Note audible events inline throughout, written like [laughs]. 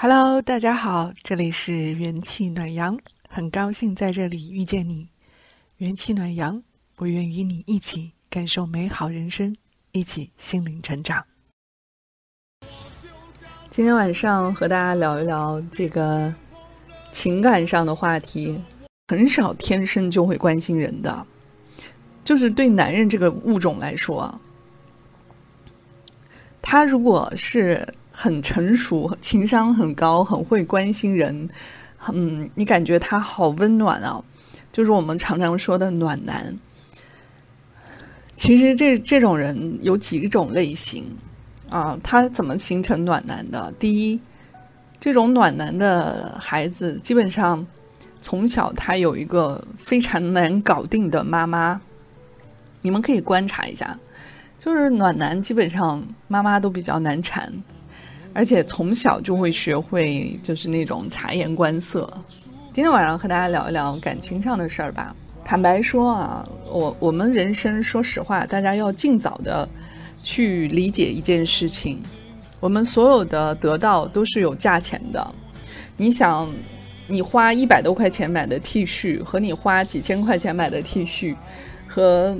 Hello，大家好，这里是元气暖阳，很高兴在这里遇见你。元气暖阳，我愿与你一起感受美好人生，一起心灵成长。今天晚上和大家聊一聊这个情感上的话题。很少天生就会关心人的，就是对男人这个物种来说，他如果是很成熟、情商很高、很会关心人，嗯，你感觉他好温暖啊，就是我们常常说的暖男。其实这这种人有几种类型啊，他怎么形成暖男的？第一，这种暖男的孩子基本上。从小他有一个非常难搞定的妈妈，你们可以观察一下，就是暖男基本上妈妈都比较难缠，而且从小就会学会就是那种察言观色。今天晚上和大家聊一聊感情上的事儿吧。坦白说啊，我我们人生说实话，大家要尽早的去理解一件事情，我们所有的得到都是有价钱的，你想。你花一百多块钱买的 T 恤和你花几千块钱买的 T 恤，和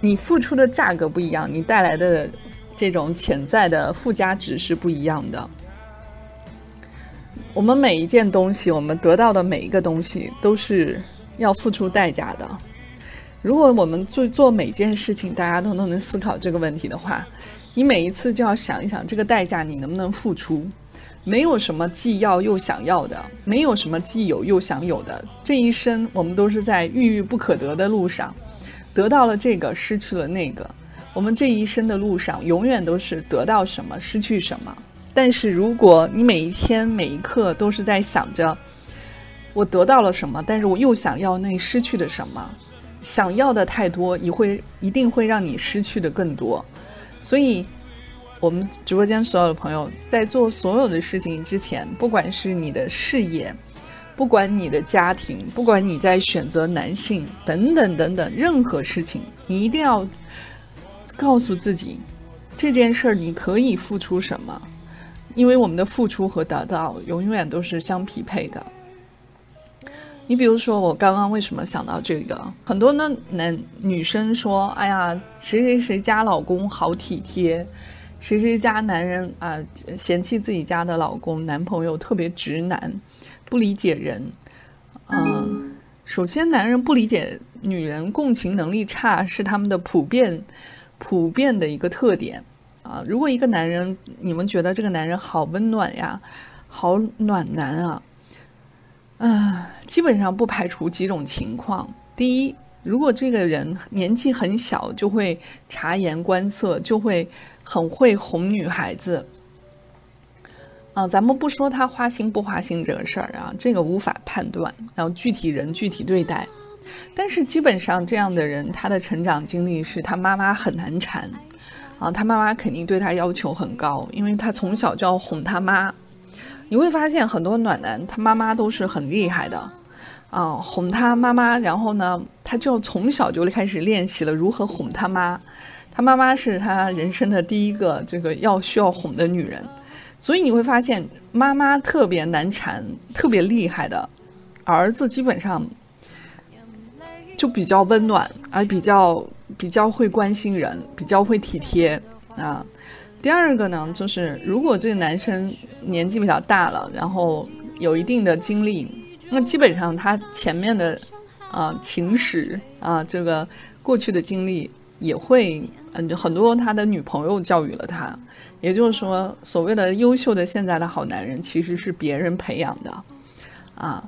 你付出的价格不一样，你带来的这种潜在的附加值是不一样的。我们每一件东西，我们得到的每一个东西都是要付出代价的。如果我们做做每件事情，大家都都能思考这个问题的话，你每一次就要想一想这个代价你能不能付出。没有什么既要又想要的，没有什么既有又想有的。这一生，我们都是在郁郁不可得的路上，得到了这个，失去了那个。我们这一生的路上，永远都是得到什么，失去什么。但是，如果你每一天每一刻都是在想着我得到了什么，但是我又想要那失去的什么，想要的太多，你会一定会让你失去的更多。所以。我们直播间所有的朋友，在做所有的事情之前，不管是你的事业，不管你的家庭，不管你在选择男性等等等等任何事情，你一定要告诉自己，这件事儿你可以付出什么，因为我们的付出和得到永远都是相匹配的。你比如说，我刚刚为什么想到这个？很多呢男女生说：“哎呀，谁谁谁家老公好体贴。”谁谁家男人啊，嫌弃自己家的老公、男朋友特别直男，不理解人。嗯，首先，男人不理解女人，共情能力差是他们的普遍、普遍的一个特点啊。如果一个男人，你们觉得这个男人好温暖呀，好暖男啊，嗯，基本上不排除几种情况。第一，如果这个人年纪很小，就会察言观色，就会。很会哄女孩子，啊，咱们不说他花心不花心这个事儿啊，这个无法判断，然后具体人具体对待。但是基本上这样的人，他的成长经历是他妈妈很难缠，啊，他妈妈肯定对他要求很高，因为他从小就要哄他妈。你会发现很多暖男，他妈妈都是很厉害的，啊，哄他妈妈，然后呢，他就从小就开始练习了如何哄他妈。他妈妈是他人生的第一个这个要需要哄的女人，所以你会发现妈妈特别难缠、特别厉害的儿子，基本上就比较温暖，而比较比较会关心人，比较会体贴啊。第二个呢，就是如果这个男生年纪比较大了，然后有一定的经历，那基本上他前面的啊情史啊，这个过去的经历也会。嗯，很多他的女朋友教育了他，也就是说，所谓的优秀的现在的好男人，其实是别人培养的，啊，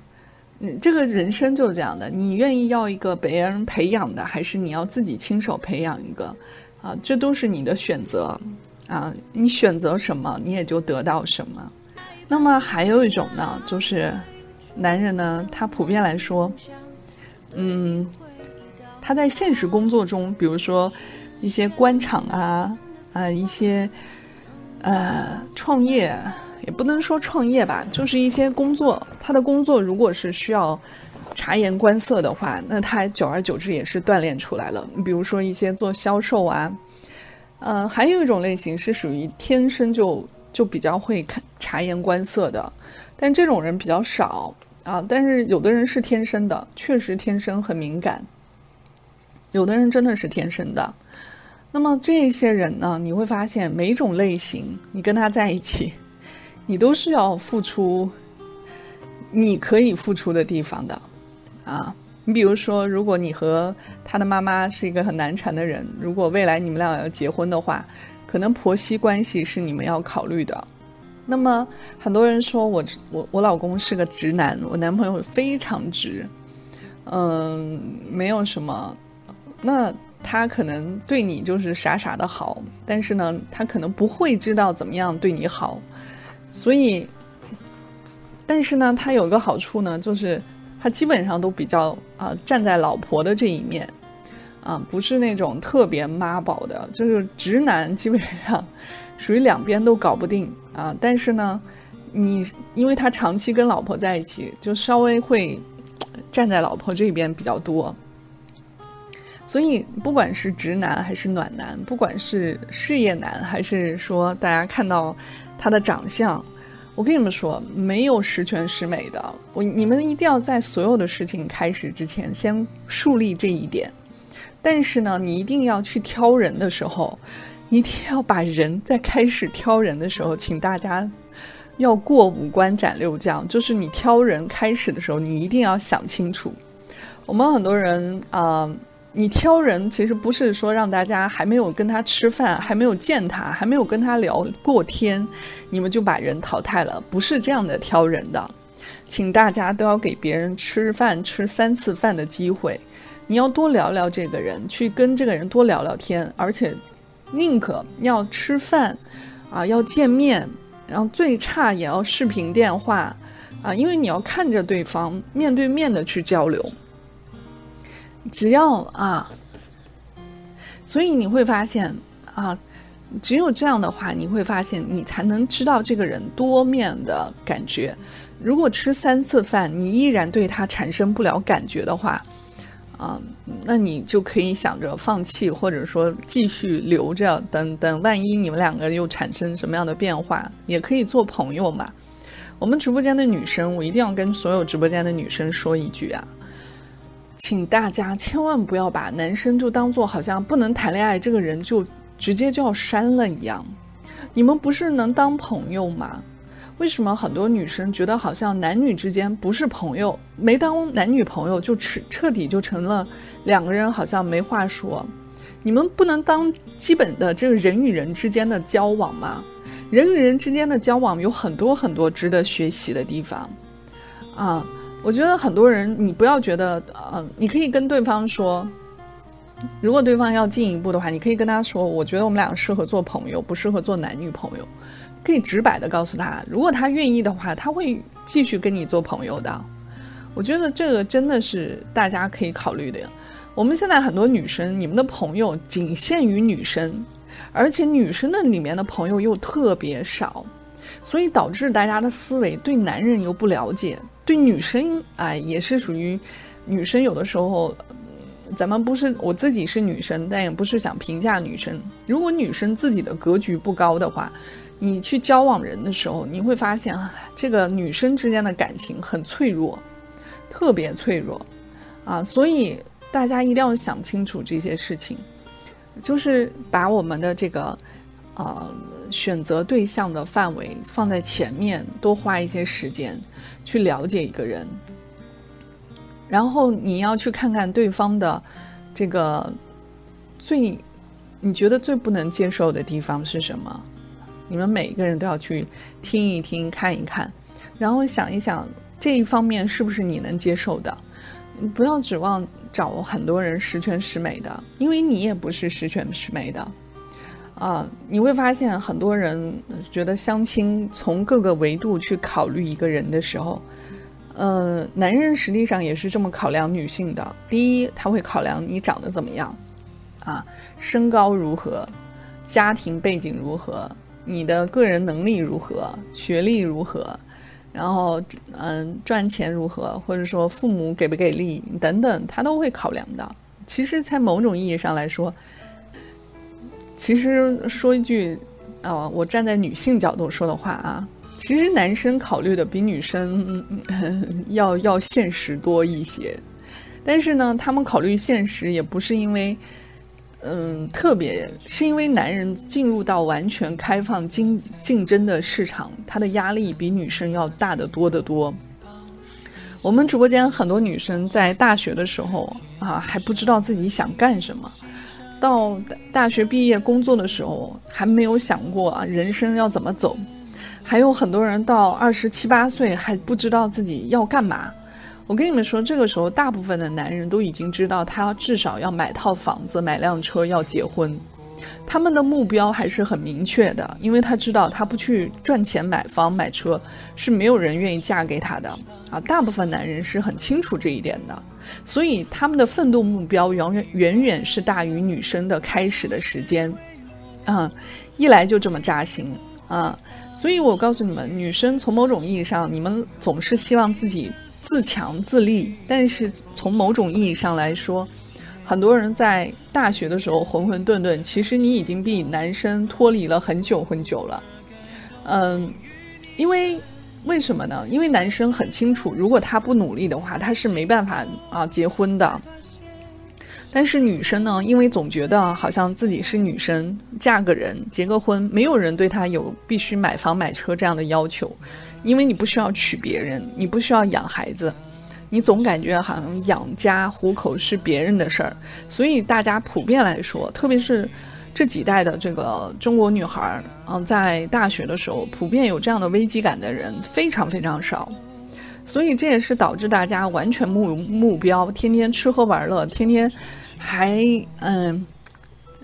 嗯，这个人生就是这样的，你愿意要一个别人培养的，还是你要自己亲手培养一个，啊，这都是你的选择，啊，你选择什么，你也就得到什么。那么还有一种呢，就是男人呢，他普遍来说，嗯，他在现实工作中，比如说。一些官场啊，啊，一些呃创业，也不能说创业吧，就是一些工作。他的工作如果是需要察言观色的话，那他久而久之也是锻炼出来了。比如说一些做销售啊，呃，还有一种类型是属于天生就就比较会看察言观色的，但这种人比较少啊。但是有的人是天生的，确实天生很敏感。有的人真的是天生的。那么这些人呢，你会发现每种类型，你跟他在一起，你都是要付出你可以付出的地方的啊。你比如说，如果你和他的妈妈是一个很难缠的人，如果未来你们俩要结婚的话。可能婆媳关系是你们要考虑的。那么很多人说我我我老公是个直男，我男朋友非常直，嗯，没有什么。那他可能对你就是傻傻的好，但是呢，他可能不会知道怎么样对你好。所以，但是呢，他有个好处呢，就是他基本上都比较啊站在老婆的这一面。啊，不是那种特别妈宝的，就是直男，基本上属于两边都搞不定啊。但是呢，你因为他长期跟老婆在一起，就稍微会站在老婆这边比较多。所以，不管是直男还是暖男，不管是事业男还是说大家看到他的长相，我跟你们说，没有十全十美的。我你们一定要在所有的事情开始之前，先树立这一点。但是呢，你一定要去挑人的时候，一定要把人在开始挑人的时候，请大家要过五关斩六将。就是你挑人开始的时候，你一定要想清楚。我们很多人啊，你挑人其实不是说让大家还没有跟他吃饭，还没有见他，还没有跟他聊过天，你们就把人淘汰了，不是这样的挑人的。请大家都要给别人吃饭吃三次饭的机会。你要多聊聊这个人，去跟这个人多聊聊天，而且宁可要吃饭，啊，要见面，然后最差也要视频电话，啊，因为你要看着对方，面对面的去交流。只要啊，所以你会发现啊，只有这样的话，你会发现你才能知道这个人多面的感觉。如果吃三次饭，你依然对他产生不了感觉的话，啊，那你就可以想着放弃，或者说继续留着，等等，万一你们两个又产生什么样的变化，也可以做朋友嘛。我们直播间的女生，我一定要跟所有直播间的女生说一句啊，请大家千万不要把男生就当做好像不能谈恋爱这个人就直接就要删了一样，你们不是能当朋友吗？为什么很多女生觉得好像男女之间不是朋友，没当男女朋友就彻彻底就成了两个人好像没话说？你们不能当基本的这个人与人之间的交往吗？人与人之间的交往有很多很多值得学习的地方啊！我觉得很多人，你不要觉得，呃，你可以跟对方说，如果对方要进一步的话，你可以跟他说，我觉得我们俩适合做朋友，不适合做男女朋友。可以直白的告诉他，如果他愿意的话，他会继续跟你做朋友的。我觉得这个真的是大家可以考虑的。我们现在很多女生，你们的朋友仅限于女生，而且女生的里面的朋友又特别少，所以导致大家的思维对男人又不了解，对女生哎也是属于女生有的时候，咱们不是我自己是女生，但也不是想评价女生。如果女生自己的格局不高的话。你去交往人的时候，你会发现啊，这个女生之间的感情很脆弱，特别脆弱，啊，所以大家一定要想清楚这些事情，就是把我们的这个，呃，选择对象的范围放在前面，多花一些时间去了解一个人，然后你要去看看对方的这个最你觉得最不能接受的地方是什么。你们每一个人都要去听一听、看一看，然后想一想这一方面是不是你能接受的。你不要指望找很多人十全十美的，因为你也不是十全十美的。啊，你会发现很多人觉得相亲从各个维度去考虑一个人的时候，呃，男人实际上也是这么考量女性的。第一，他会考量你长得怎么样，啊，身高如何，家庭背景如何。你的个人能力如何，学历如何，然后嗯，赚钱如何，或者说父母给不给力等等，他都会考量的。其实，在某种意义上来说，其实说一句啊，我站在女性角度说的话啊，其实男生考虑的比女生嗯 [laughs] 要要现实多一些，但是呢，他们考虑现实也不是因为，嗯，特别是因为男人进入到完全开放竞竞争的市场，他的压力比女生要大得多得多。我们直播间很多女生在大学的时候啊，还不知道自己想干什么。到大学毕业工作的时候，还没有想过啊人生要怎么走，还有很多人到二十七八岁还不知道自己要干嘛。我跟你们说，这个时候大部分的男人都已经知道，他至少要买套房子、买辆车、要结婚。他们的目标还是很明确的，因为他知道他不去赚钱买房买车，是没有人愿意嫁给他的啊。大部分男人是很清楚这一点的。所以他们的奋斗目标远远远远是大于女生的开始的时间，啊，一来就这么扎心啊！所以我告诉你们，女生从某种意义上，你们总是希望自己自强自立，但是从某种意义上来说，很多人在大学的时候浑浑沌沌，其实你已经比男生脱离了很久很久了，嗯，因为。为什么呢？因为男生很清楚，如果他不努力的话，他是没办法啊结婚的。但是女生呢，因为总觉得好像自己是女生，嫁个人、结个婚，没有人对她有必须买房买车这样的要求，因为你不需要娶别人，你不需要养孩子，你总感觉好像养家糊口是别人的事儿，所以大家普遍来说，特别是。这几代的这个中国女孩儿，嗯，在大学的时候，普遍有这样的危机感的人非常非常少，所以这也是导致大家完全目目标，天天吃喝玩乐，天天还嗯，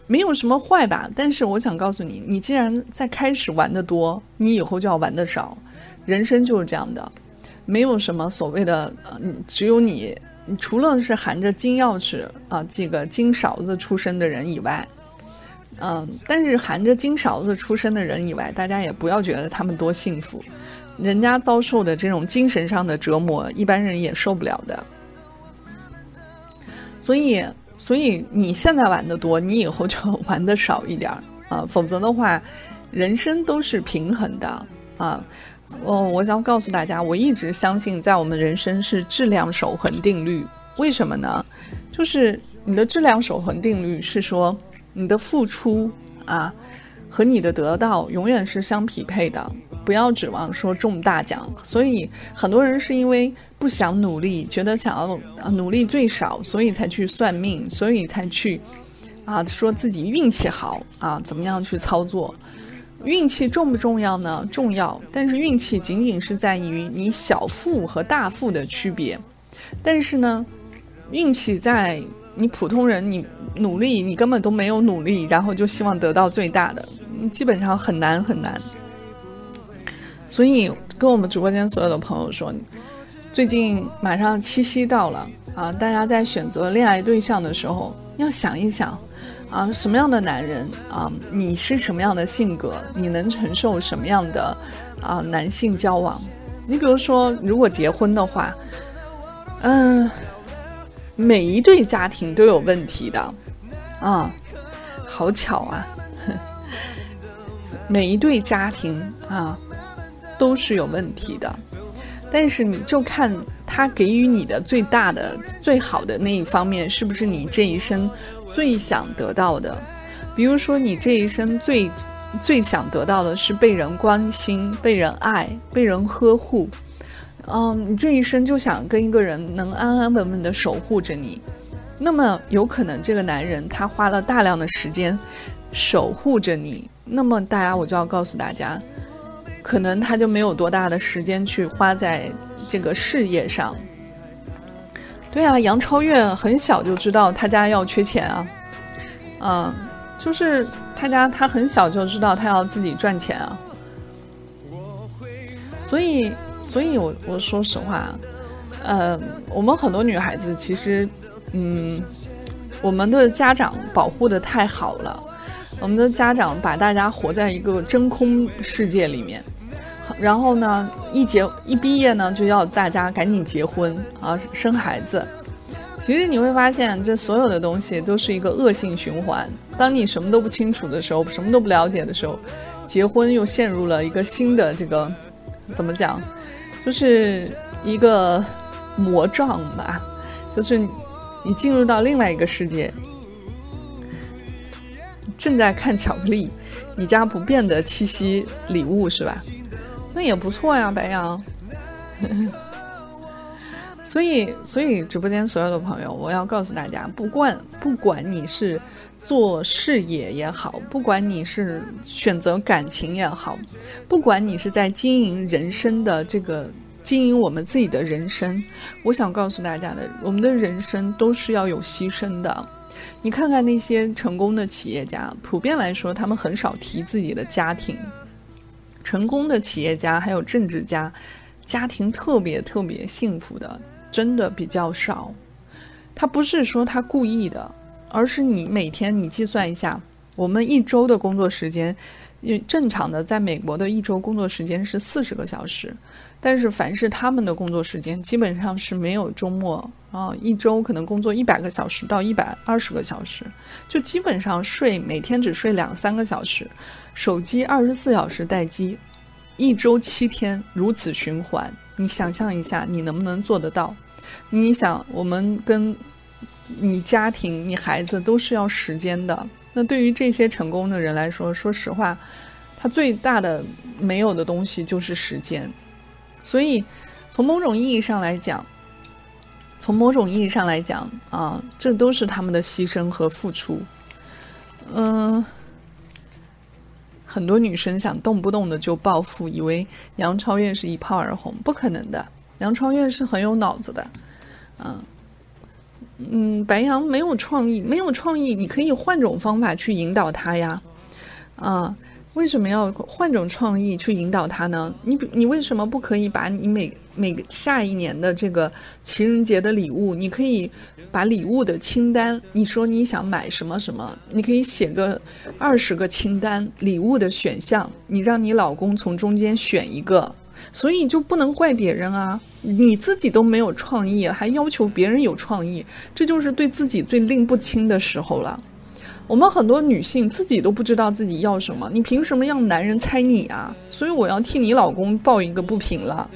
没有什么坏吧。但是我想告诉你，你既然在开始玩的多，你以后就要玩的少。人生就是这样的，没有什么所谓的，嗯，只有你，你除了是含着金钥匙啊，这个金勺子出生的人以外。嗯，但是含着金勺子出生的人以外，大家也不要觉得他们多幸福，人家遭受的这种精神上的折磨，一般人也受不了的。所以，所以你现在玩的多，你以后就玩的少一点啊，否则的话，人生都是平衡的啊。我我想告诉大家，我一直相信，在我们人生是质量守恒定律。为什么呢？就是你的质量守恒定律是说。你的付出啊，和你的得到永远是相匹配的，不要指望说中大奖。所以很多人是因为不想努力，觉得想要努力最少，所以才去算命，所以才去啊说自己运气好啊，怎么样去操作？运气重不重要呢？重要，但是运气仅仅是在于你小富和大富的区别。但是呢，运气在。你普通人，你努力，你根本都没有努力，然后就希望得到最大的，基本上很难很难。所以跟我们直播间所有的朋友说，最近马上七夕到了啊，大家在选择恋爱对象的时候，要想一想啊，什么样的男人啊，你是什么样的性格，你能承受什么样的啊男性交往？你比如说，如果结婚的话，嗯。每一对家庭都有问题的，啊，好巧啊！[laughs] 每一对家庭啊都是有问题的，但是你就看他给予你的最大的、最好的那一方面，是不是你这一生最想得到的？比如说，你这一生最最想得到的是被人关心、被人爱、被人呵护。嗯，你这一生就想跟一个人能安安稳稳的守护着你，那么有可能这个男人他花了大量的时间守护着你，那么大家我就要告诉大家，可能他就没有多大的时间去花在这个事业上。对啊，杨超越很小就知道他家要缺钱啊，嗯，就是他家他很小就知道他要自己赚钱啊，所以。所以，我我说实话，呃，我们很多女孩子其实，嗯，我们的家长保护的太好了，我们的家长把大家活在一个真空世界里面，然后呢，一结一毕业呢，就要大家赶紧结婚啊，生孩子。其实你会发现，这所有的东西都是一个恶性循环。当你什么都不清楚的时候，什么都不了解的时候，结婚又陷入了一个新的这个怎么讲，就是一个魔障吧，就是你进入到另外一个世界，正在看巧克力，你家不变的七夕礼物是吧？那也不错呀，白羊。[laughs] 所以，所以直播间所有的朋友，我要告诉大家，不管不管你是做事业也好，不管你是选择感情也好，不管你是在经营人生的这个经营我们自己的人生，我想告诉大家的，我们的人生都是要有牺牲的。你看看那些成功的企业家，普遍来说，他们很少提自己的家庭。成功的企业家还有政治家，家庭特别特别幸福的。真的比较少，他不是说他故意的，而是你每天你计算一下，我们一周的工作时间，正常的在美国的一周工作时间是四十个小时，但是凡是他们的工作时间基本上是没有周末啊，一周可能工作一百个小时到一百二十个小时，就基本上睡每天只睡两三个小时，手机二十四小时待机，一周七天如此循环，你想象一下，你能不能做得到？你想，我们跟你家庭、你孩子都是要时间的。那对于这些成功的人来说，说实话，他最大的没有的东西就是时间。所以，从某种意义上来讲，从某种意义上来讲啊，这都是他们的牺牲和付出。嗯，很多女生想动不动的就暴富，以为杨超越是一炮而红，不可能的。杨超越是很有脑子的。嗯，嗯，白羊没有创意，没有创意，你可以换种方法去引导他呀。啊，为什么要换种创意去引导他呢？你你为什么不可以把你每每个下一年的这个情人节的礼物，你可以把礼物的清单，你说你想买什么什么，你可以写个二十个清单礼物的选项，你让你老公从中间选一个。所以就不能怪别人啊！你自己都没有创意，还要求别人有创意，这就是对自己最拎不清的时候了。我们很多女性自己都不知道自己要什么，你凭什么让男人猜你啊？所以我要替你老公抱一个不平了。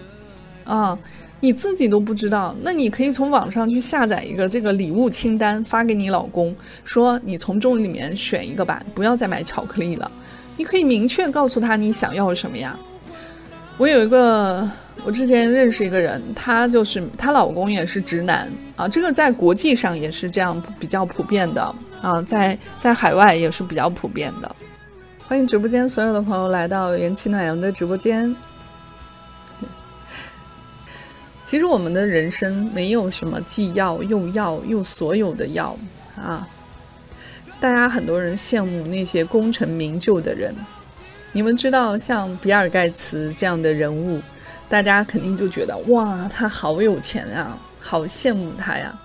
啊，你自己都不知道，那你可以从网上去下载一个这个礼物清单，发给你老公，说你从中里面选一个吧，不要再买巧克力了。你可以明确告诉他你想要什么呀。我有一个，我之前认识一个人，她就是她老公也是直男啊，这个在国际上也是这样比较普遍的啊，在在海外也是比较普遍的。欢迎直播间所有的朋友来到元气暖阳的直播间。其实我们的人生没有什么既要又要又所有的要啊，大家很多人羡慕那些功成名就的人。你们知道，像比尔盖茨这样的人物，大家肯定就觉得哇，他好有钱啊，好羡慕他呀。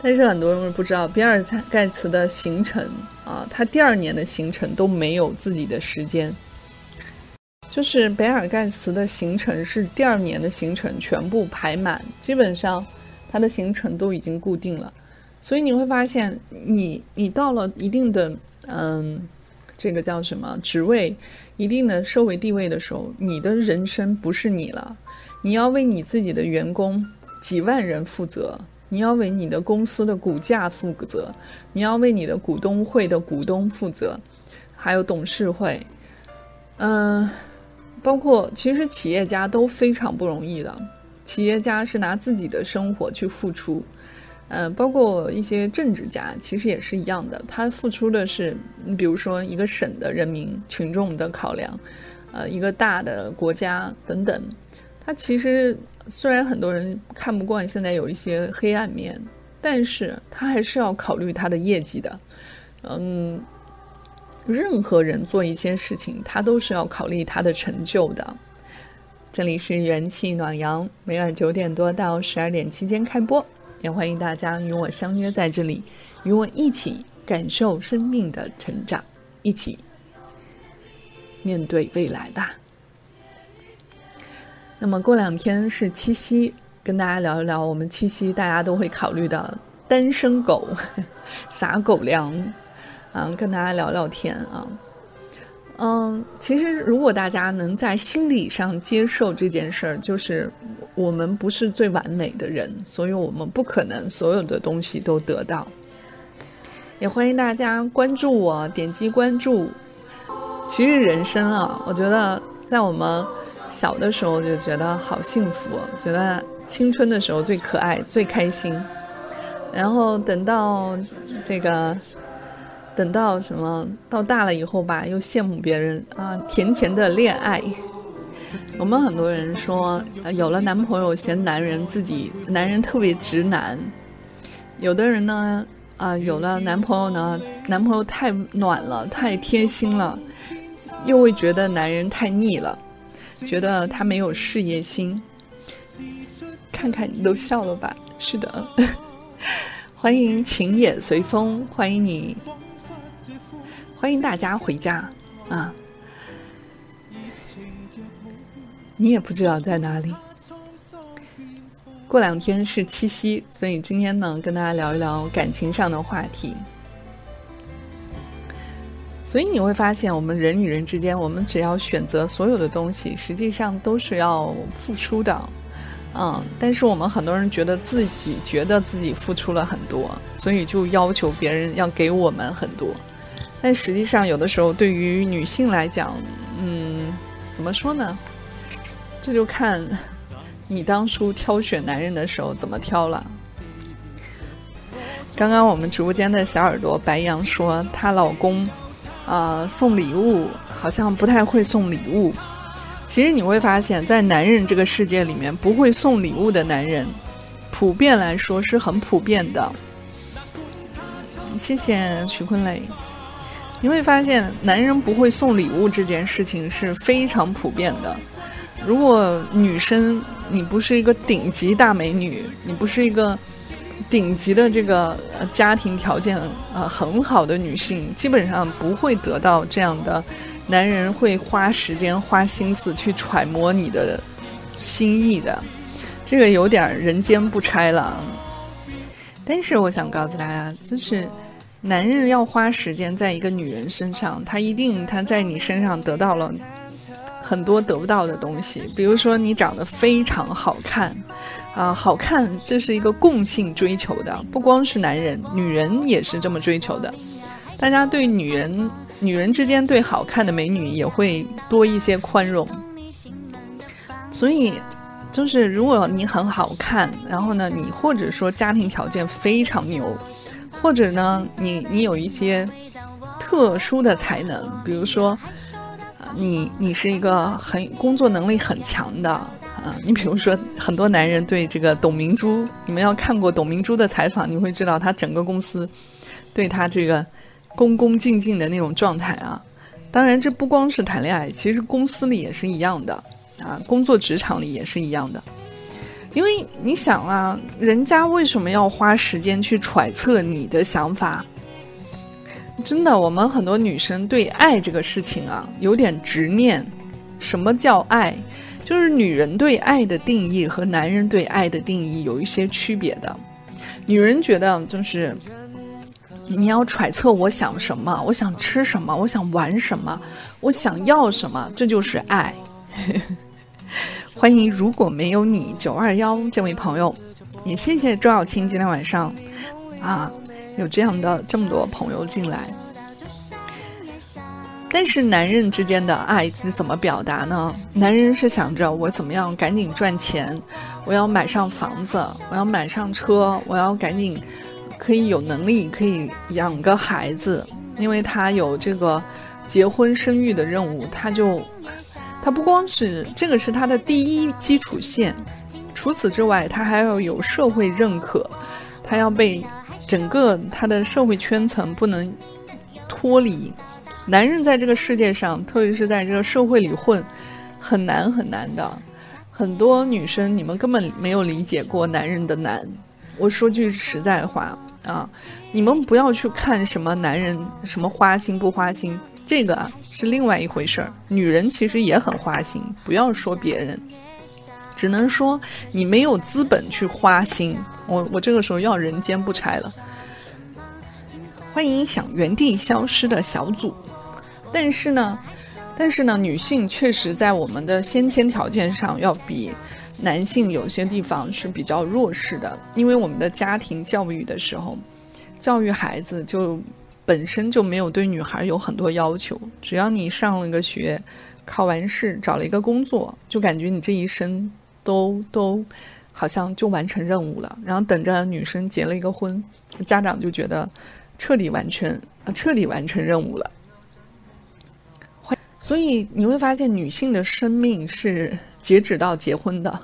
但是很多人不知道，比尔盖茨的行程啊，他第二年的行程都没有自己的时间。就是比尔盖茨的行程是第二年的行程全部排满，基本上他的行程都已经固定了。所以你会发现，你你到了一定的嗯，这个叫什么职位？一定的社会地位的时候，你的人生不是你了，你要为你自己的员工几万人负责，你要为你的公司的股价负责，你要为你的股东会的股东负责，还有董事会，嗯，包括其实企业家都非常不容易的，企业家是拿自己的生活去付出。嗯，包括一些政治家，其实也是一样的。他付出的是，你比如说一个省的人民群众的考量，呃，一个大的国家等等。他其实虽然很多人看不惯现在有一些黑暗面，但是他还是要考虑他的业绩的。嗯，任何人做一些事情，他都是要考虑他的成就的。这里是元气暖阳，每晚九点多到十二点期间开播。也欢迎大家与我相约在这里，与我一起感受生命的成长，一起面对未来吧。那么过两天是七夕，跟大家聊一聊我们七夕大家都会考虑的单身狗 [laughs] 撒狗粮，嗯，跟大家聊聊天啊。嗯，其实如果大家能在心理上接受这件事儿，就是我们不是最完美的人，所以我们不可能所有的东西都得到。也欢迎大家关注我，点击关注。其实人生啊，我觉得在我们小的时候就觉得好幸福，觉得青春的时候最可爱、最开心。然后等到这个，等到什么到大了以后吧，又羡慕别人啊，甜甜的恋爱。我们很多人说，有了男朋友嫌男人自己男人特别直男。有的人呢，啊，有了男朋友呢，男朋友太暖了，太贴心了。又会觉得男人太腻了，觉得他没有事业心。看看你都笑了吧？是的，[laughs] 欢迎情也随风，欢迎你，欢迎大家回家啊！你也不知道在哪里。过两天是七夕，所以今天呢，跟大家聊一聊感情上的话题。所以你会发现，我们人与人之间，我们只要选择所有的东西，实际上都是要付出的，嗯。但是我们很多人觉得自己觉得自己付出了很多，所以就要求别人要给我们很多。但实际上，有的时候对于女性来讲，嗯，怎么说呢？这就看你当初挑选男人的时候怎么挑了。刚刚我们直播间的小耳朵白羊说，她老公。呃，送礼物好像不太会送礼物。其实你会发现在男人这个世界里面，不会送礼物的男人，普遍来说是很普遍的。谢谢徐坤磊。你会发现，男人不会送礼物这件事情是非常普遍的。如果女生你不是一个顶级大美女，你不是一个。顶级的这个家庭条件呃很好的女性，基本上不会得到这样的男人会花时间花心思去揣摩你的心意的，这个有点人间不拆了。但是我想告诉大家，就是男人要花时间在一个女人身上，他一定他在你身上得到了很多得不到的东西，比如说你长得非常好看。啊，好看，这是一个共性追求的，不光是男人，女人也是这么追求的。大家对女人，女人之间对好看的美女也会多一些宽容。所以，就是如果你很好看，然后呢，你或者说家庭条件非常牛，或者呢，你你有一些特殊的才能，比如说，啊你你是一个很工作能力很强的。啊，你比如说，很多男人对这个董明珠，你们要看过董明珠的采访，你会知道他整个公司对他这个恭恭敬敬的那种状态啊。当然，这不光是谈恋爱，其实公司里也是一样的啊，工作职场里也是一样的。因为你想啊，人家为什么要花时间去揣测你的想法？真的，我们很多女生对爱这个事情啊，有点执念。什么叫爱？就是女人对爱的定义和男人对爱的定义有一些区别的。女人觉得就是你要揣测我想什么，我想吃什么，我想玩什么，我想要什么，这就是爱。欢迎如果没有你九二幺这位朋友，也谢谢周小青今天晚上啊有这样的这么多朋友进来。但是男人之间的爱是怎么表达呢？男人是想着我怎么样赶紧赚钱，我要买上房子，我要买上车，我要赶紧可以有能力可以养个孩子，因为他有这个结婚生育的任务，他就他不光是这个是他的第一基础线，除此之外，他还要有社会认可，他要被整个他的社会圈层不能脱离。男人在这个世界上，特别是在这个社会里混，很难很难的。很多女生，你们根本没有理解过男人的难。我说句实在话啊，你们不要去看什么男人什么花心不花心，这个是另外一回事儿。女人其实也很花心，不要说别人，只能说你没有资本去花心。我我这个时候要人间不拆了。欢迎想原地消失的小组。但是呢，但是呢，女性确实在我们的先天条件上要比男性有些地方是比较弱势的，因为我们的家庭教育的时候，教育孩子就本身就没有对女孩有很多要求，只要你上了个学，考完试，找了一个工作，就感觉你这一生都都好像就完成任务了，然后等着女生结了一个婚，家长就觉得彻底完全彻底完成任务了。所以你会发现，女性的生命是截止到结婚的，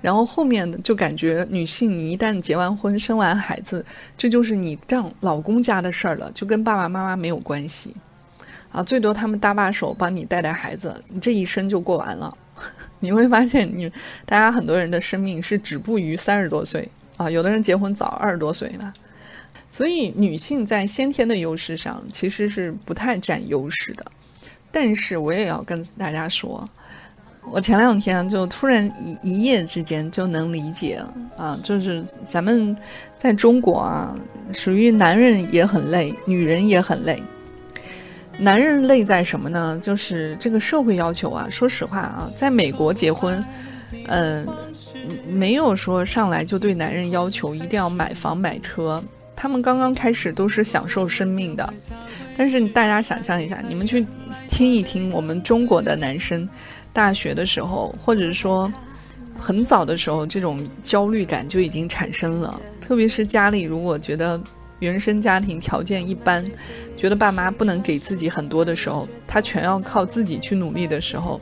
然后后面就感觉女性，你一旦结完婚、生完孩子，这就是你丈老公家的事儿了，就跟爸爸妈妈没有关系啊，最多他们搭把手帮你带带孩子，你这一生就过完了。[laughs] 你会发现，你大家很多人的生命是止步于三十多岁啊，有的人结婚早，二十多岁了。所以女性在先天的优势上其实是不太占优势的。但是我也要跟大家说，我前两天就突然一一夜之间就能理解啊，就是咱们在中国啊，属于男人也很累，女人也很累。男人累在什么呢？就是这个社会要求啊。说实话啊，在美国结婚，嗯，没有说上来就对男人要求一定要买房买车，他们刚刚开始都是享受生命的。但是大家想象一下，你们去听一听我们中国的男生，大学的时候，或者说很早的时候，这种焦虑感就已经产生了。特别是家里如果觉得原生家庭条件一般，觉得爸妈不能给自己很多的时候，他全要靠自己去努力的时候，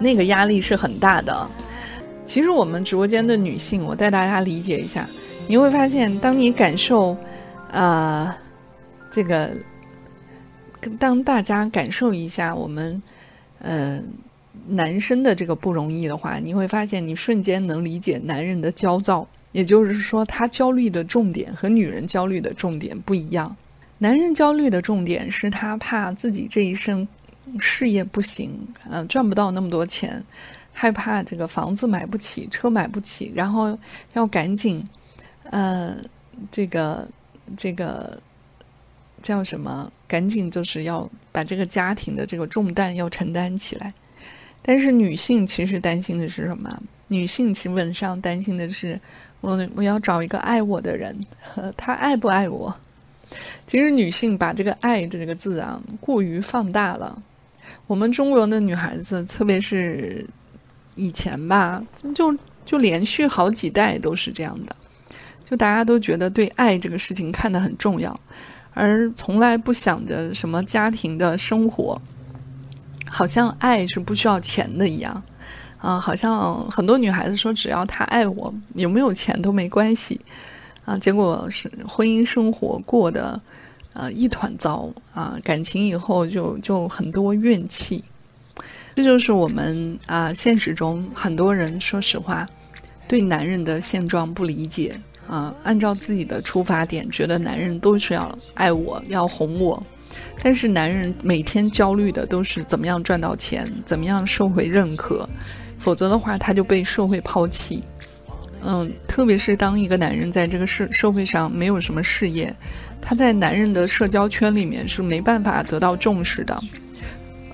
那个压力是很大的。其实我们直播间的女性，我带大家理解一下，你会发现，当你感受，啊，这个。当大家感受一下我们，呃，男生的这个不容易的话，你会发现你瞬间能理解男人的焦躁。也就是说，他焦虑的重点和女人焦虑的重点不一样。男人焦虑的重点是他怕自己这一生事业不行，呃，赚不到那么多钱，害怕这个房子买不起，车买不起，然后要赶紧，呃，这个这个。叫什么？赶紧就是要把这个家庭的这个重担要承担起来。但是女性其实担心的是什么？女性基本上担心的是，我我要找一个爱我的人，[laughs] 他爱不爱我？其实女性把这个“爱”这个字啊过于放大了。我们中国的女孩子，特别是以前吧，就就连续好几代都是这样的，就大家都觉得对爱这个事情看得很重要。而从来不想着什么家庭的生活，好像爱是不需要钱的一样，啊，好像很多女孩子说只要他爱我，有没有钱都没关系，啊，结果是婚姻生活过得，呃，一团糟啊，感情以后就就很多怨气，这就是我们啊现实中很多人说实话，对男人的现状不理解。啊，按照自己的出发点，觉得男人都是要爱我，要哄我，但是男人每天焦虑的都是怎么样赚到钱，怎么样社会认可，否则的话他就被社会抛弃。嗯，特别是当一个男人在这个社社会上没有什么事业，他在男人的社交圈里面是没办法得到重视的。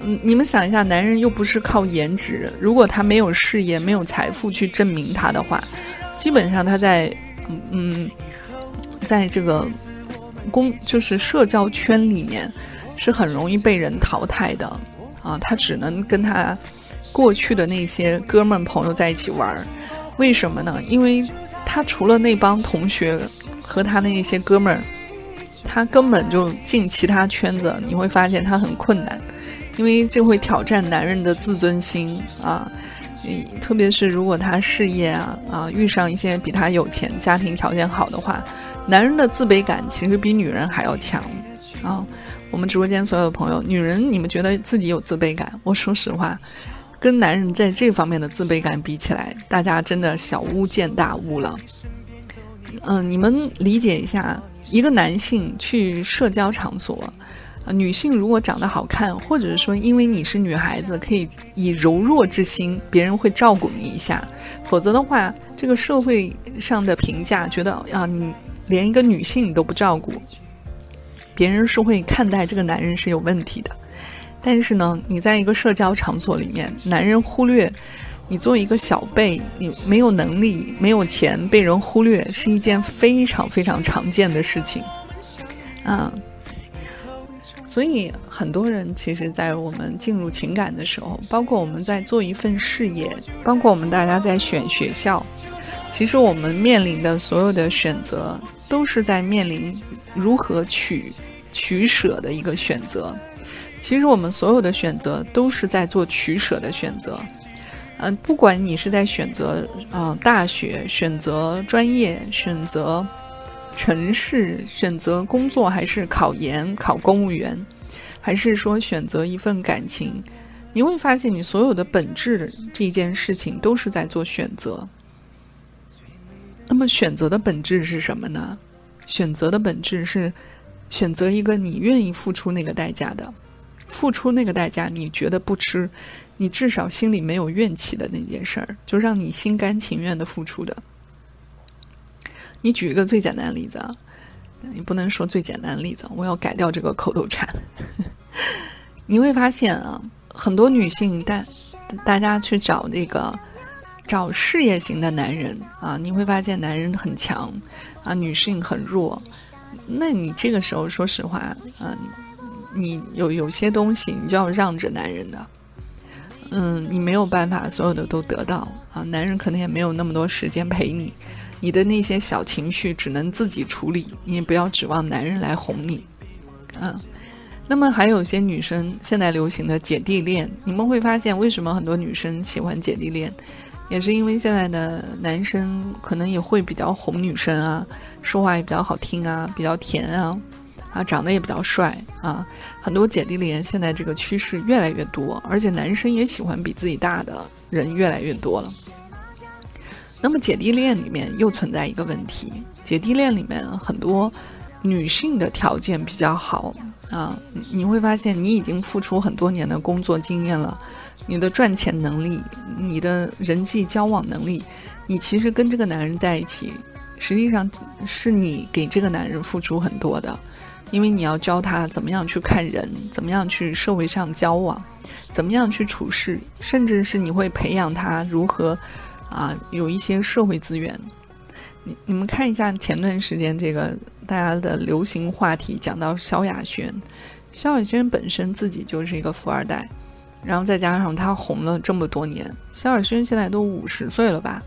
嗯，你们想一下，男人又不是靠颜值，如果他没有事业、没有财富去证明他的话，基本上他在。嗯，在这个公就是社交圈里面，是很容易被人淘汰的啊。他只能跟他过去的那些哥们朋友在一起玩儿，为什么呢？因为他除了那帮同学和他那些哥们儿，他根本就进其他圈子，你会发现他很困难，因为这会挑战男人的自尊心啊。特别是如果他事业啊啊遇上一些比他有钱、家庭条件好的话，男人的自卑感其实比女人还要强啊。我们直播间所有的朋友，女人你们觉得自己有自卑感？我说实话，跟男人在这方面的自卑感比起来，大家真的小巫见大巫了。嗯，你们理解一下，一个男性去社交场所。女性如果长得好看，或者是说因为你是女孩子，可以以柔弱之心，别人会照顾你一下；否则的话，这个社会上的评价觉得啊，你连一个女性你都不照顾，别人是会看待这个男人是有问题的。但是呢，你在一个社交场所里面，男人忽略你作为一个小辈，你没有能力、没有钱，被人忽略是一件非常非常常见的事情。嗯，所以很多人其实，在我们进入情感的时候，包括我们在做一份事业，包括我们大家在选学校，其实我们面临的所有的选择，都是在面临如何取取舍的一个选择。其实我们所有的选择都是在做取舍的选择。嗯，不管你是在选择嗯大学、选择专业、选择。城市选择工作，还是考研考公务员，还是说选择一份感情？你会发现，你所有的本质这件事情都是在做选择。那么，选择的本质是什么呢？选择的本质是选择一个你愿意付出那个代价的，付出那个代价，你觉得不吃，你至少心里没有怨气的那件事儿，就让你心甘情愿的付出的。你举一个最简单的例子啊，你不能说最简单的例子，我要改掉这个口头禅。[laughs] 你会发现啊，很多女性大大家去找这个找事业型的男人啊，你会发现男人很强啊，女性很弱。那你这个时候说实话啊，你有有些东西你就要让着男人的。嗯，你没有办法所有的都得到啊，男人可能也没有那么多时间陪你。你的那些小情绪只能自己处理，你也不要指望男人来哄你，嗯。那么还有些女生现在流行的姐弟恋，你们会发现为什么很多女生喜欢姐弟恋，也是因为现在的男生可能也会比较哄女生啊，说话也比较好听啊，比较甜啊，啊，长得也比较帅啊。很多姐弟恋现在这个趋势越来越多，而且男生也喜欢比自己大的人越来越多了。那么姐弟恋里面又存在一个问题，姐弟恋里面很多女性的条件比较好啊，你会发现你已经付出很多年的工作经验了，你的赚钱能力，你的人际交往能力，你其实跟这个男人在一起，实际上是你给这个男人付出很多的，因为你要教他怎么样去看人，怎么样去社会上交往，怎么样去处事，甚至是你会培养他如何。啊，有一些社会资源，你你们看一下前段时间这个大家的流行话题，讲到萧亚轩，萧亚轩本身自己就是一个富二代，然后再加上他红了这么多年，萧亚轩现在都五十岁了吧？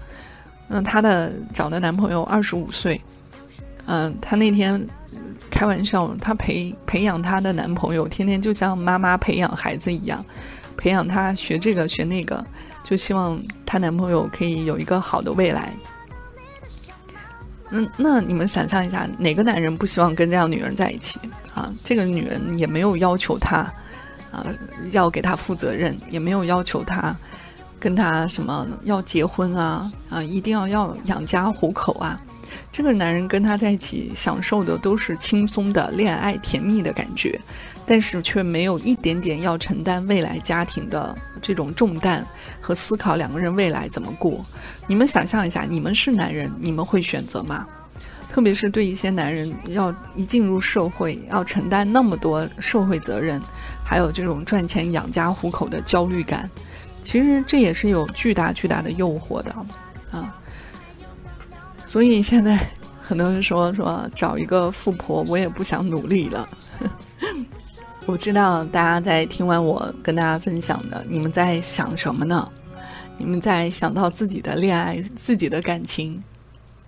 那她的找的男朋友二十五岁，嗯，她那天开玩笑，她培培养她的男朋友，天天就像妈妈培养孩子一样，培养他学这个学那个。就希望她男朋友可以有一个好的未来。嗯，那你们想象一下，哪个男人不希望跟这样女人在一起啊？这个女人也没有要求他啊，要给他负责任，也没有要求他跟他什么要结婚啊啊，一定要要养家糊口啊。这个男人跟他在一起，享受的都是轻松的恋爱、甜蜜的感觉。但是却没有一点点要承担未来家庭的这种重担和思考两个人未来怎么过。你们想象一下，你们是男人，你们会选择吗？特别是对一些男人，要一进入社会要承担那么多社会责任，还有这种赚钱养家糊口的焦虑感，其实这也是有巨大巨大的诱惑的啊。所以现在很多人说说找一个富婆，我也不想努力了。我知道大家在听完我跟大家分享的，你们在想什么呢？你们在想到自己的恋爱、自己的感情，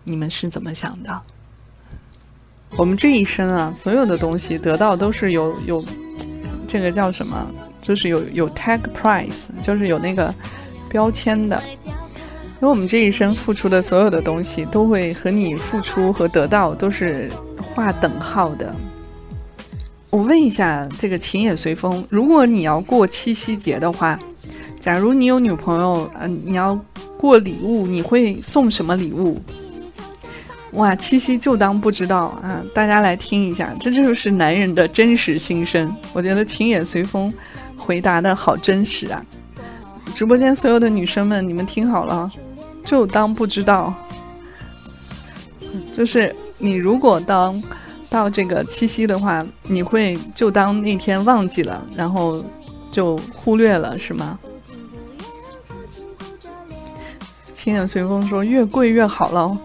你们是怎么想的？我们这一生啊，所有的东西得到都是有有这个叫什么？就是有有 tag price，就是有那个标签的。因为我们这一生付出的所有的东西，都会和你付出和得到都是划等号的。我问一下，这个情也随风。如果你要过七夕节的话，假如你有女朋友，嗯，你要过礼物，你会送什么礼物？哇，七夕就当不知道啊！大家来听一下，这就是男人的真实心声。我觉得情也随风回答的好真实啊！直播间所有的女生们，你们听好了，就当不知道。就是你如果当。到这个七夕的话，你会就当那天忘记了，然后就忽略了，是吗？轻眼随风说：“越贵越好喽。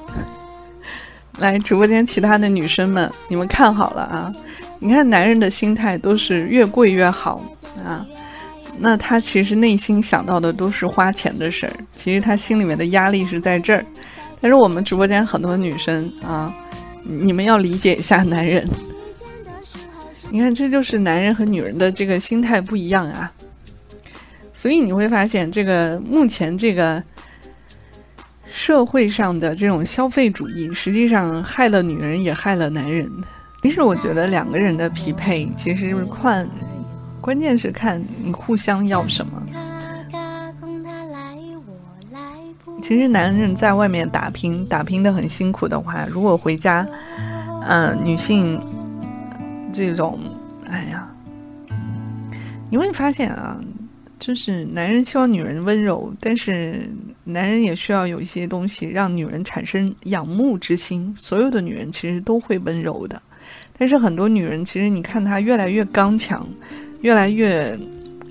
[laughs] ”来，直播间其他的女生们，你们看好了啊！你看男人的心态都是越贵越好啊，那他其实内心想到的都是花钱的事儿，其实他心里面的压力是在这儿。但是我们直播间很多女生啊，你们要理解一下男人。你看，这就是男人和女人的这个心态不一样啊。所以你会发现，这个目前这个社会上的这种消费主义，实际上害了女人，也害了男人。其实我觉得两个人的匹配，其实是看，关键是看你互相要什么。其实男人在外面打拼，打拼的很辛苦的话，如果回家，嗯，女性这种，哎呀，你会发现啊，就是男人希望女人温柔，但是男人也需要有一些东西让女人产生仰慕之心。所有的女人其实都会温柔的，但是很多女人其实你看她越来越刚强，越来越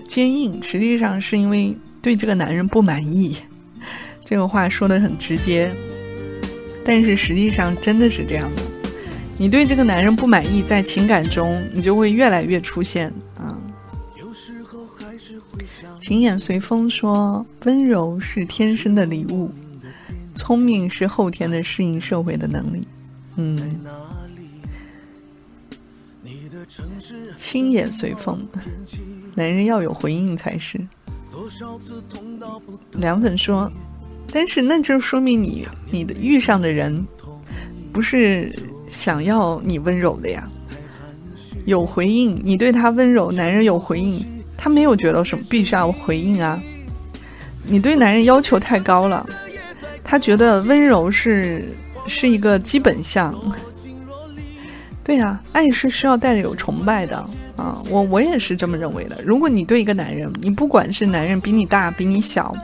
坚硬，实际上是因为对这个男人不满意。这个话说的很直接，但是实际上真的是这样的。你对这个男人不满意，在情感中你就会越来越出现啊。情眼随风说：“温柔是天生的礼物，聪明是后天的适应社会的能力。”嗯，轻眼随风，男人要有回应才是。凉粉说。但是那就说明你你的遇上的人不是想要你温柔的呀，有回应，你对他温柔，男人有回应，他没有觉得什么必须要回应啊。你对男人要求太高了，他觉得温柔是是一个基本项。对呀，爱是需要带着有崇拜的啊，我我也是这么认为的。如果你对一个男人，你不管是男人比你大比你小。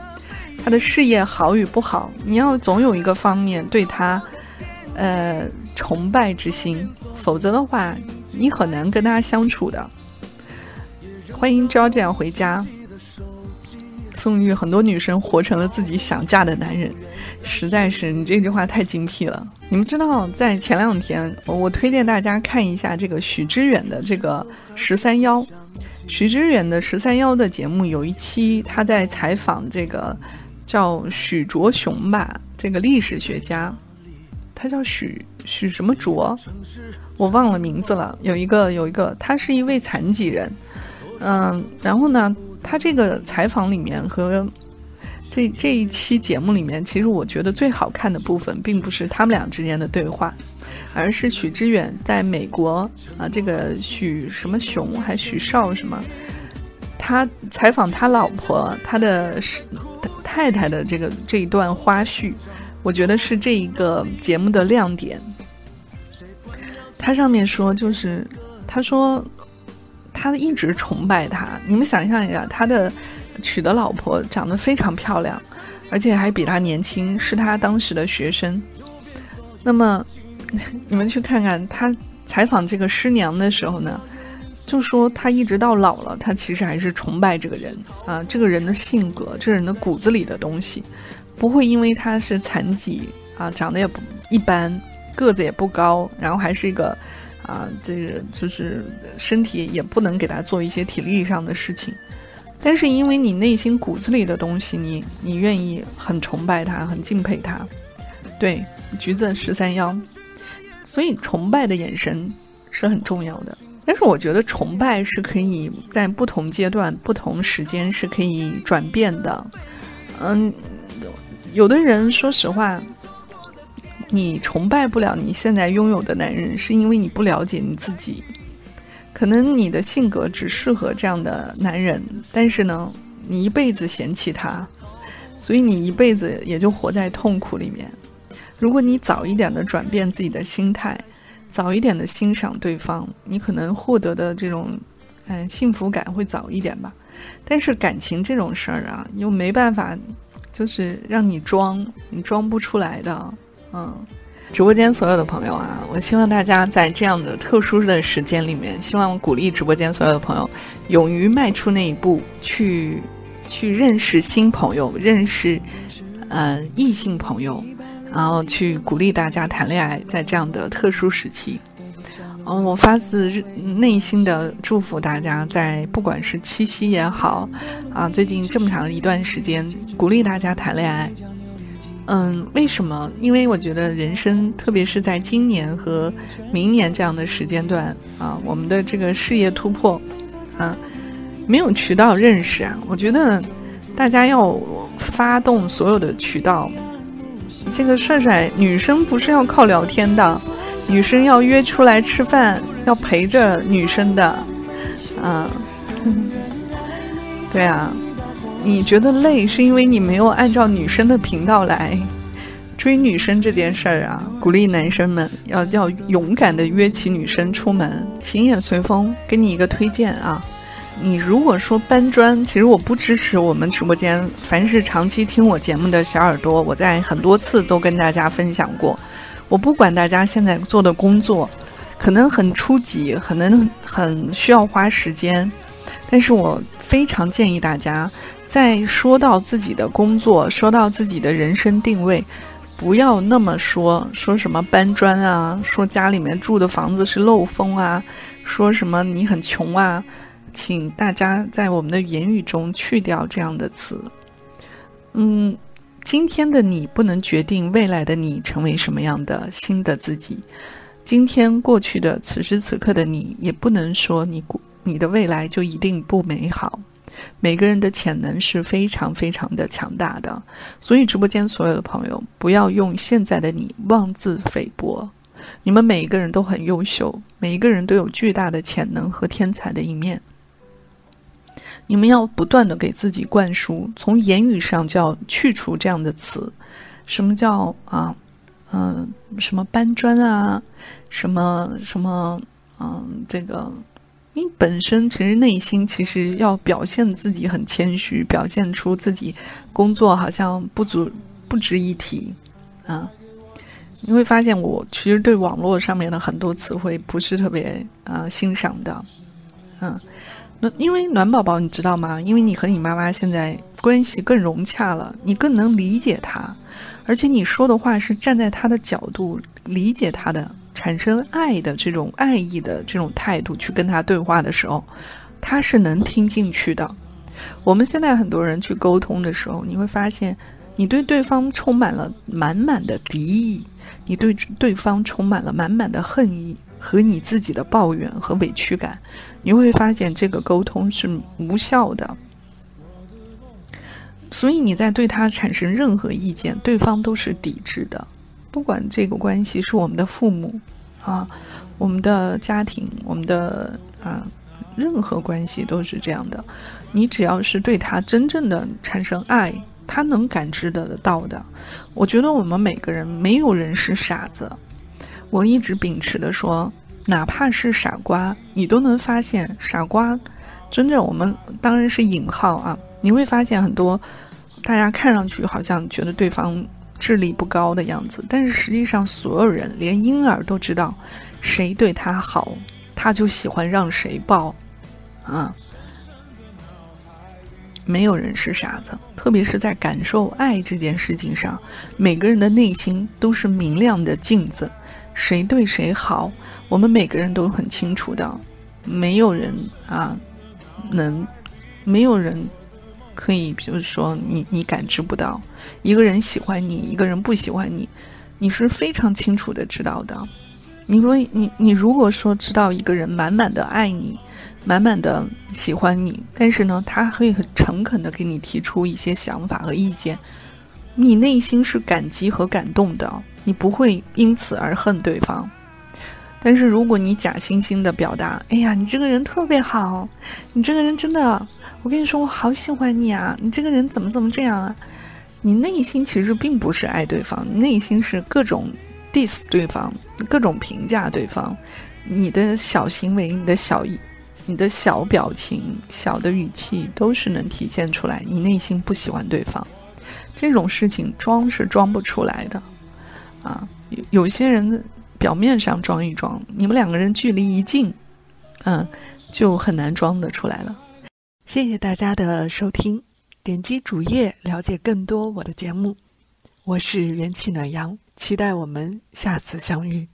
他的事业好与不好，你要总有一个方面对他，呃，崇拜之心，否则的话，你很难跟他相处的。欢迎朝这样回家。宋玉，很多女生活成了自己想嫁的男人，实在是你这句话太精辟了。你们知道，在前两天，我推荐大家看一下这个许知远的这个十三幺，许知远的十三幺的节目有一期他在采访这个。叫许卓雄吧，这个历史学家，他叫许许什么卓，我忘了名字了。有一个有一个，他是一位残疾人，嗯，然后呢，他这个采访里面和这这一期节目里面，其实我觉得最好看的部分，并不是他们俩之间的对话，而是许知远在美国啊，这个许什么雄还许少什么，他采访他老婆，他的是。太太的这个这一段花絮，我觉得是这一个节目的亮点。他上面说，就是他说他一直崇拜他。你们想象一下，他的娶的老婆长得非常漂亮，而且还比他年轻，是他当时的学生。那么 [laughs] 你们去看看他采访这个师娘的时候呢？就说他一直到老了，他其实还是崇拜这个人啊，这个人的性格，这人的骨子里的东西，不会因为他是残疾啊，长得也不一般，个子也不高，然后还是一个啊，这个就是身体也不能给他做一些体力上的事情，但是因为你内心骨子里的东西，你你愿意很崇拜他，很敬佩他，对，橘子十三幺，所以崇拜的眼神是很重要的。但是我觉得崇拜是可以在不同阶段、不同时间是可以转变的。嗯，有的人说实话，你崇拜不了你现在拥有的男人，是因为你不了解你自己。可能你的性格只适合这样的男人，但是呢，你一辈子嫌弃他，所以你一辈子也就活在痛苦里面。如果你早一点的转变自己的心态。早一点的欣赏对方，你可能获得的这种，嗯，幸福感会早一点吧。但是感情这种事儿啊，又没办法，就是让你装，你装不出来的。嗯，直播间所有的朋友啊，我希望大家在这样的特殊的时间里面，希望鼓励直播间所有的朋友，勇于迈出那一步，去去认识新朋友，认识呃异性朋友，然后去鼓励大家谈恋爱，在这样的特殊时期。嗯，我发自内心的祝福大家，在不管是七夕也好，啊，最近这么长一段时间，鼓励大家谈恋爱。嗯，为什么？因为我觉得人生，特别是在今年和明年这样的时间段啊，我们的这个事业突破，啊，没有渠道认识啊，我觉得大家要发动所有的渠道。这个帅帅，女生不是要靠聊天的。女生要约出来吃饭，要陪着女生的，嗯，[laughs] 对啊，你觉得累是因为你没有按照女生的频道来追女生这件事儿啊？鼓励男生们要要勇敢的约起女生出门，情也随风。给你一个推荐啊，你如果说搬砖，其实我不支持我们直播间。凡是长期听我节目的小耳朵，我在很多次都跟大家分享过。我不管大家现在做的工作，可能很初级，可能很需要花时间，但是我非常建议大家，在说到自己的工作，说到自己的人生定位，不要那么说说什么搬砖啊，说家里面住的房子是漏风啊，说什么你很穷啊，请大家在我们的言语中去掉这样的词，嗯。今天的你不能决定未来的你成为什么样的新的自己，今天过去的此时此刻的你也不能说你你的未来就一定不美好。每个人的潜能是非常非常的强大的，所以直播间所有的朋友不要用现在的你妄自菲薄。你们每一个人都很优秀，每一个人都有巨大的潜能和天才的一面。你们要不断的给自己灌输，从言语上就要去除这样的词。什么叫啊？嗯，什么搬砖啊？什么什么？嗯，这个你本身其实内心其实要表现自己很谦虚，表现出自己工作好像不足不值一提啊。你会发现，我其实对网络上面的很多词汇不是特别啊欣赏的，嗯。因为暖宝宝，你知道吗？因为你和你妈妈现在关系更融洽了，你更能理解她，而且你说的话是站在她的角度理解她的，产生爱的这种爱意的这种态度去跟她对话的时候，她是能听进去的。我们现在很多人去沟通的时候，你会发现，你对对方充满了满满的敌意，你对对方充满了满满的恨意。和你自己的抱怨和委屈感，你会发现这个沟通是无效的。所以你在对他产生任何意见，对方都是抵制的。不管这个关系是我们的父母啊，我们的家庭，我们的啊，任何关系都是这样的。你只要是对他真正的产生爱，他能感知得到的。我觉得我们每个人没有人是傻子。我一直秉持的说，哪怕是傻瓜，你都能发现傻瓜。真正我们当然是引号啊，你会发现很多大家看上去好像觉得对方智力不高的样子，但是实际上所有人，连婴儿都知道，谁对他好，他就喜欢让谁抱。啊，没有人是傻子，特别是在感受爱这件事情上，每个人的内心都是明亮的镜子。谁对谁好，我们每个人都很清楚的，没有人啊能，没有人可以，比如说你你感知不到，一个人喜欢你，一个人不喜欢你，你是非常清楚的知道的。你说你你如果说知道一个人满满的爱你，满满的喜欢你，但是呢，他会很诚恳的给你提出一些想法和意见，你内心是感激和感动的。你不会因此而恨对方，但是如果你假惺惺的表达，哎呀，你这个人特别好，你这个人真的，我跟你说，我好喜欢你啊，你这个人怎么怎么这样啊？你内心其实并不是爱对方，内心是各种 diss 对方，各种评价对方，你的小行为、你的小、你的小表情、小的语气，都是能体现出来你内心不喜欢对方。这种事情装是装不出来的。啊，有有些人表面上装一装，你们两个人距离一近，嗯，就很难装得出来了。谢谢大家的收听，点击主页了解更多我的节目。我是元气暖阳，期待我们下次相遇。